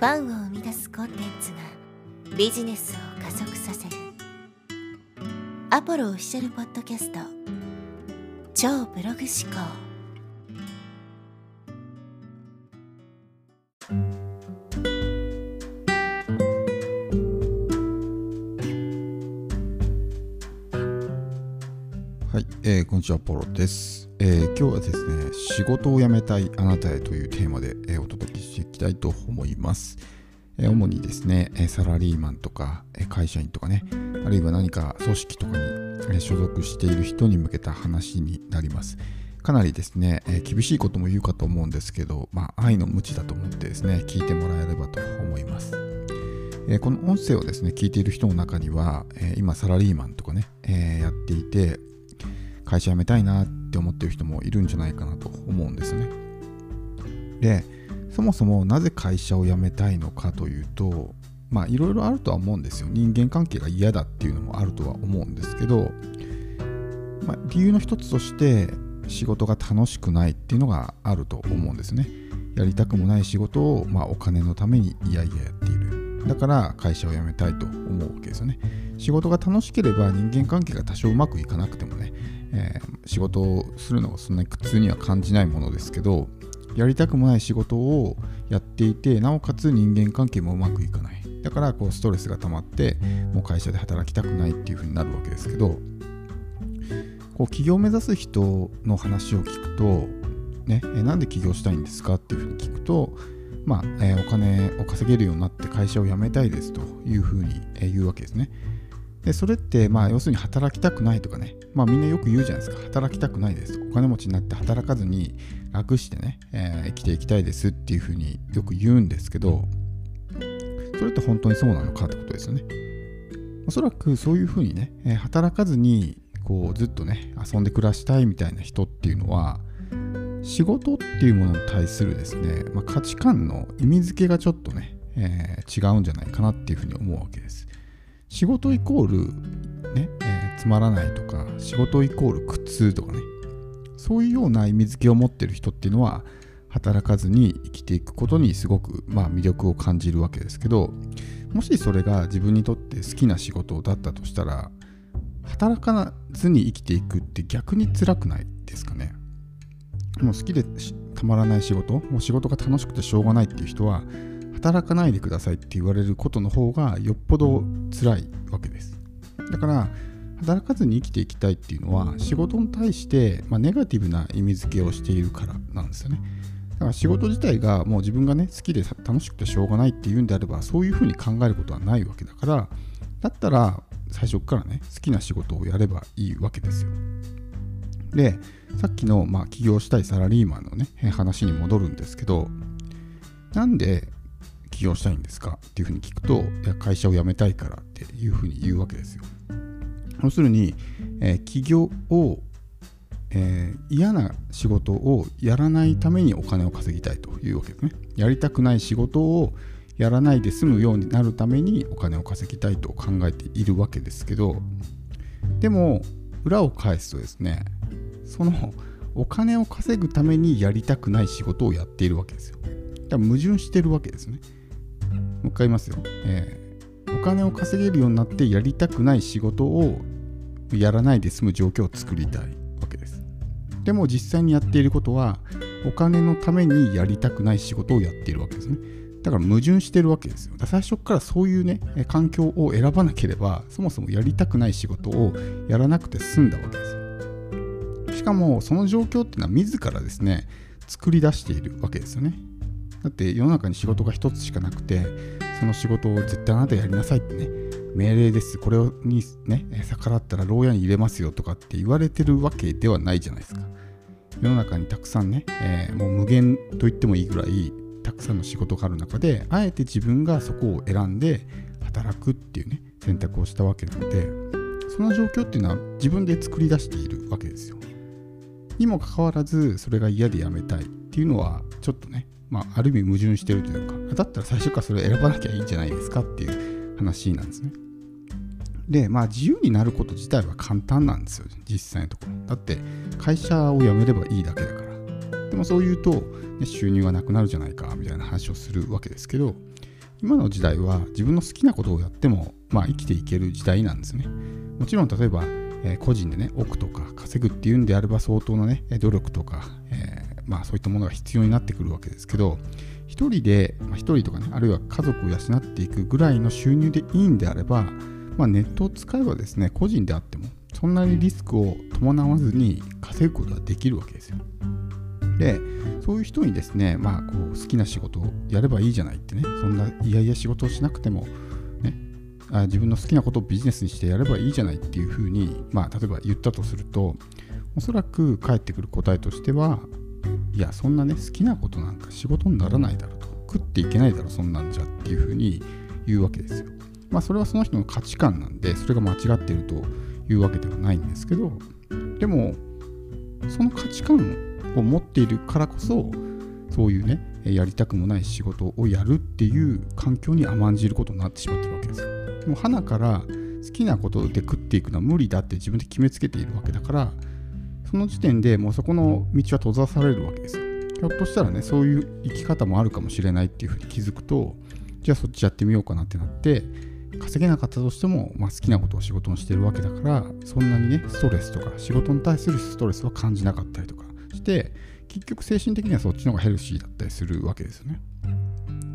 ファンを生み出すコンテンツがビジネスを加速させる。アポロオフィシャルポッドキャスト。超ブログ思考。はい、えーこんにちは、ポロです、えー今日はですね、仕事を辞めたいあなたへというテーマで、えーお届けしていきたいと思います。えー主にですね、えサラリーマンとか、え会社員とかね、あるいは何か組織とかに、え所属している人に向けた話になります。かなりですね、え厳しいことも言うかと思うんですけど、まあ、愛の無知だと思ってですね、聞いてもらえればと思います。えこの音声をですね、聞いている人の中には、え今サラリーマンとかね、えやっていて、会社辞めたいなって思ってる人もいるんじゃないかなと思うんですね。で、そもそもなぜ会社を辞めたいのかというと、まあいろいろあるとは思うんですよ。人間関係が嫌だっていうのもあるとは思うんですけど、まあ、理由の一つとして仕事が楽しくないっていうのがあると思うんですね。やりたくもない仕事を、まあ、お金のためにいやいややっている。だから会社を辞めたいと思うわけですよね。仕事が楽しければ人間関係が多少うまくいかなくてもね、えー仕事をするのがそんなに苦痛には感じないものですけどやりたくもない仕事をやっていてなおかつ人間関係もうまくいかないだからこうストレスが溜まってもう会社で働きたくないっていう風になるわけですけどこう起業を目指す人の話を聞くとね、えなんで起業したいんですかっていう風に聞くとまあ、えーお金を稼げるようになって会社を辞めたいですというふうに、えー言うわけですね。でそれって、まあ、要するに働きたくないとかね、まあ、みんなよく言うじゃないですか、働きたくないです。お金持ちになって働かずに楽してね、えー生きていきたいですっていうふうによく言うんですけど、それって本当にそうなのかってことですよね。おそらくそういうふうにね、え働かずにこうずっとね、遊んで暮らしたいみたいな人っていうのは、仕事っていうものに対するですね、まあ、価値観の意味付けがちょっとね、えー違うんじゃないかなっていうふうに思うわけです。仕事イコール、ねえーつまらないとか仕事イコール苦痛とかねそういうような意味付けを持ってる人っていうのは働かずに生きていくことにすごく、まあ、魅力を感じるわけですけどもしそれが自分にとって好きな仕事だったとしたら働かずに生きていくって逆に辛くないですかね？もう好きでたまらない仕事もう仕事が楽しくてしょうがないっていう人は働かないでくださいって言われることの方がよっぽど辛いわけです。だから働かずに生きていきたいっていうのは仕事に対して、まあ、ネガティブな意味付けをしているからなんですよね。だから仕事自体がもう自分がね好きで楽しくてしょうがないっていうんであればそういうふうに考えることはないわけだからだったら最初からね好きな仕事をやればいいわけですよ。でさっきの、まあ、起業したいサラリーマンのね話に戻るんですけどなんで起業したいんですかっていうふうに聞くといや会社を辞めたいからっていうふうに言うわけですよ。要するに、えー起業を、えー嫌な仕事をやらないためにお金を稼ぎたいというわけですね。やりたくない仕事をやらないで済むようになるためにお金を稼ぎたいと考えているわけですけどでも裏を返すとですねそのお金を稼ぐためにやりたくない仕事をやっているわけですよ。だから矛盾してるわけですね。う一回言いますよ、えーお金を稼げるようになってやりたくない仕事をやらないで済む状況を作りたいわけです。でも実際にやっていることはお金のためにやりたくない仕事をやっているわけですね。だから矛盾してるわけですよ。だから最初からそういうね環境を選ばなければそもそもやりたくない仕事をやらなくて済んだわけです。よしかもその状況っていうのは自らですね作り出しているわけですよね。だって世の中に仕事が一つしかなくてその仕事を絶対あなたやりなさいってね命令です。これにね逆らったら牢屋に入れますよとかって言われてるわけではないじゃないですか。世の中にたくさんね、えーもう無限と言ってもいいぐらいたくさんの仕事がある中であえて自分がそこを選んで働くっていうね選択をしたわけなのでその状況っていうのは自分で作り出しているわけですよ。にもかかわらずそれが嫌でやめたいっていうのはちょっとね、まあ、ある意味矛盾してるというかだったら最初からそれを選ばなきゃいいんじゃないですかっていう話なんですね。でまあ自由になること自体は簡単なんですよ実際のところ。だって会社を辞めればいいだけだから。でもそう言うと、ね、収入がなくなるじゃないかみたいな話をするわけですけど今の時代は自分の好きなことをやっても、まあ、生きていける時代なんですね。もちろん例えば、え、個人でね億とか稼ぐっていうんであれば相当なね努力とか、まあ、そういったものが必要になってくるわけですけど一人で、まあ、一人とかねあるいは家族を養っていくぐらいの収入でいいんであれば、まあ、ネットを使えばですね個人であってもそんなにリスクを伴わずに稼ぐことができるわけですよ。でそういう人にですね、まあ、こう好きな仕事をやればいいじゃないってねそんないやいや仕事をしなくても、ね、あ自分の好きなことをビジネスにしてやればいいじゃないっていうふうに、まあ、例えば言ったとするとおそらく返ってくる答えとしてはいやそんなね好きなことなんか仕事にならないだろうと食っていけないだろそんなんじゃっていうふうに言うわけですよ。まあそれはその人の価値観なんでそれが間違ってるというわけではないんですけどでもその価値観を持っているからこそそういうねやりたくもない仕事をやるっていう環境に甘んじることになってしまってるわけですよで。もう花から好きなことで食っていくのは無理だって自分で決めつけているわけだからその時点でもうそこの道は閉ざされるわけですよ。ひょっとしたらねそういう生き方もあるかもしれないっていうふうに気づくとじゃあそっちやってみようかなってなって稼げなかったとしても、まあ、好きなことを仕事にしてるわけだからそんなにねストレスとか仕事に対するストレスは感じなかったりとかして結局精神的にはそっちの方がヘルシーだったりするわけですよね。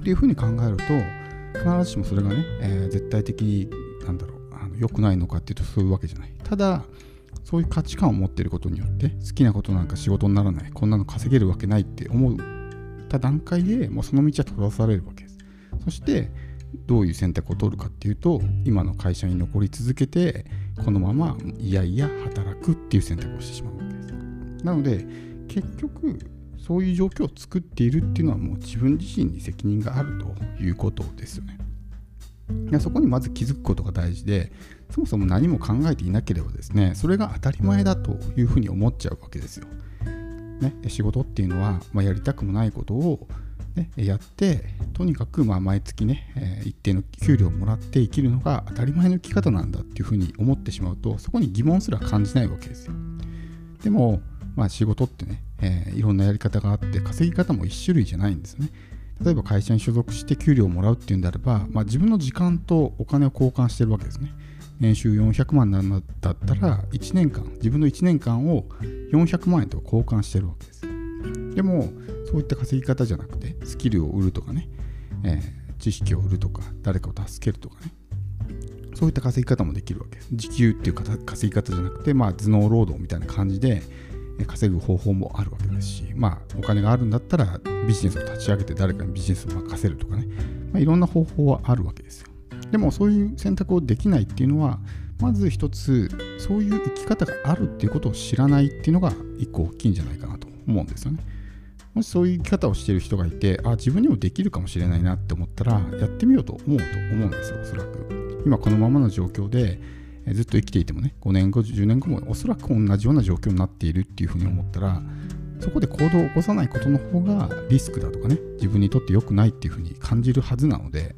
っていうふうに考えると必ずしもそれがね、えー、絶対的になんだろうあの良くないのかっていうとそういうわけじゃない。ただそういう価値観を持っていることによって好きなことなんか仕事にならないこんなの稼げるわけないって思った段階でもうその道は閉ざされるわけです。そしてどういう選択を取るかっていうと今の会社に残り続けてこのままいやいや働くっていう選択をしてしまうわけです。なので結局そういう状況を作っているっていうのはもう自分自身に責任があるということですよね。そこにまず気づくことが大事でそもそも何も考えていなければですねそれが当たり前だというふうに思っちゃうわけですよ。ね、仕事っていうのは、まあ、やりたくもないことを、ね、やってとにかくまあ毎月ね、えー、一定の給料をもらって生きるのが当たり前の生き方なんだっていうふうに思ってしまうとそこに疑問すら感じないわけですよ。でもまあ、仕事ってね、えー、いろんなやり方があって稼ぎ方も1種類じゃないんですね。例えば会社に所属して給料をもらうっていうんであれば、まあ、自分の時間とお金を交換してるわけですね。年収400万なんだったら1年間自分の1年間を400万円と交換してるわけです。でもそういった稼ぎ方じゃなくてスキルを売るとかね、えー、知識を売るとか誰かを助けるとかねそういった稼ぎ方もできるわけです。時給っていう稼ぎ方じゃなくて、まあ、頭脳労働みたいな感じで稼ぐ方法もあるわけですし、まあ、お金があるんだったらビジネスを立ち上げて誰かにビジネスを任せるとかね、まあ、いろんな方法はあるわけですよ。でもそういう選択をできないっていうのは、まず一つ、そういう生き方があるっていうことを知らないっていうのが一個大きいんじゃないかなと思うんですよね。もしそういう生き方をしてる人がいて、あ、自分にもできるかもしれないなって思ったら、やってみようと思うと思うんですよ、おそらく。今このままの状況で、ずっと生きていてもね、5年後、10年後もおそらく同じような状況になっているっていうふうに思ったら、そこで行動を起こさないことの方がリスクだとかね、自分にとって良くないっていうふうに感じるはずなので、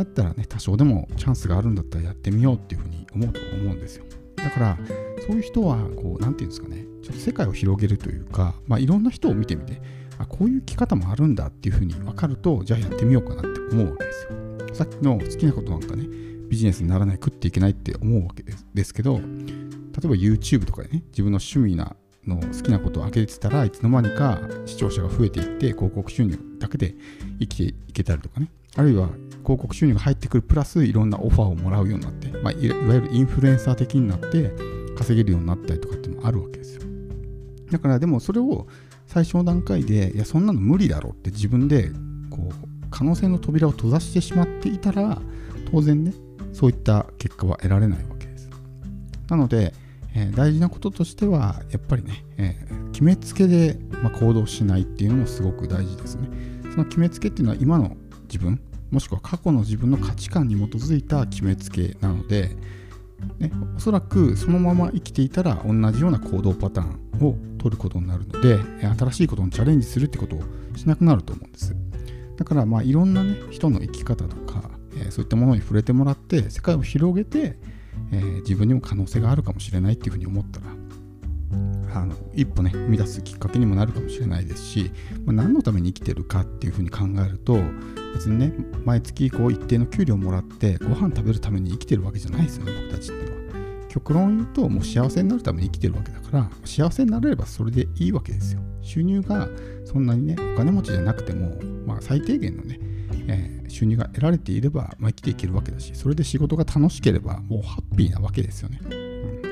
だったらね、多少でもチャンスがあるんだったらやってみようっていうふうに思うと思うんですよ。だから、そういう人は、こう、なんていうんですかね、ちょっと世界を広げるというか、まあ、いろんな人を見てみて、あ、こういう生き方もあるんだっていうふうに分かると、じゃあやってみようかなって思うわけですよ。さっきの好きなことなんかね、ビジネスにならない食っていけないって思うわけですけど例えば YouTube とかでね自分の趣味なの好きなことを開けてたらいつの間にか視聴者が増えていって広告収入だけで生きていけたりとかねあるいは広告収入が入ってくるプラスいろんなオファーをもらうようになって、まあ、いわゆるインフルエンサー的になって稼げるようになったりとかっていうのもあるわけですよだからでもそれを最初の段階でいやそんなの無理だろうって自分でこう可能性の扉を閉ざしてしまっていたら当然ねそういった結果は得られないわけです。なので、えー、大事なこととしては、やっぱりね、えー、決めつけで、まあ、行動しないっていうのもすごく大事ですね。その決めつけっていうのは今の自分、もしくは過去の自分の価値観に基づいた決めつけなので、ね、おそらくそのまま生きていたら同じような行動パターンを取ることになるので新しいことにチャレンジするってことをしなくなると思うんです。だからまあいろんなね人の生き方とかえそういったものに触れてもらって世界を広げて、え、自分にも可能性があるかもしれないっていうふうに思ったらあの一歩ね生み出すきっかけにもなるかもしれないですし、まあ、何のために生きてるかっていうふうに考えると別にね毎月こう一定の給料もらってご飯食べるために生きてるわけじゃないですよね僕たちってのは。極論言うともう幸せになるために生きてるわけだから幸せになれればそれでいいわけですよ。収入がそんなにねお金持ちじゃなくても、まあ、最低限のね、えー、収入が得られていれば、まあ、生きていけるわけだしそれで仕事が楽しければもうハッピーなわけですよね、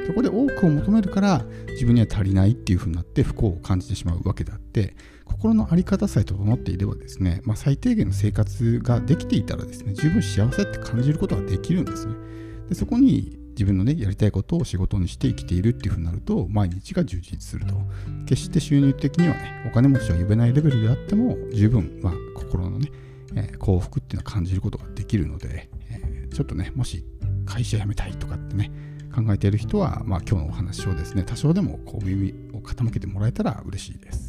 そこで多くを求めるから自分には足りないっていう風になって不幸を感じてしまうわけであって心の在り方さえ整っていればですね、まあ、最低限の生活ができていたらですね十分幸せって感じることができるんですねでそこに自分のね、やりたいことを仕事にして生きているっていうふうになると、毎日が充実すると。決して収入的にはね、お金持ちは呼べないレベルであっても、十分、まあ、心のね、えー、幸福っていうのを感じることができるので、えー、ちょっとね、もし会社辞めたいとかってね、考えている人は、まあ、今日のお話をですね、多少でもこう耳を傾けてもらえたら嬉しいです。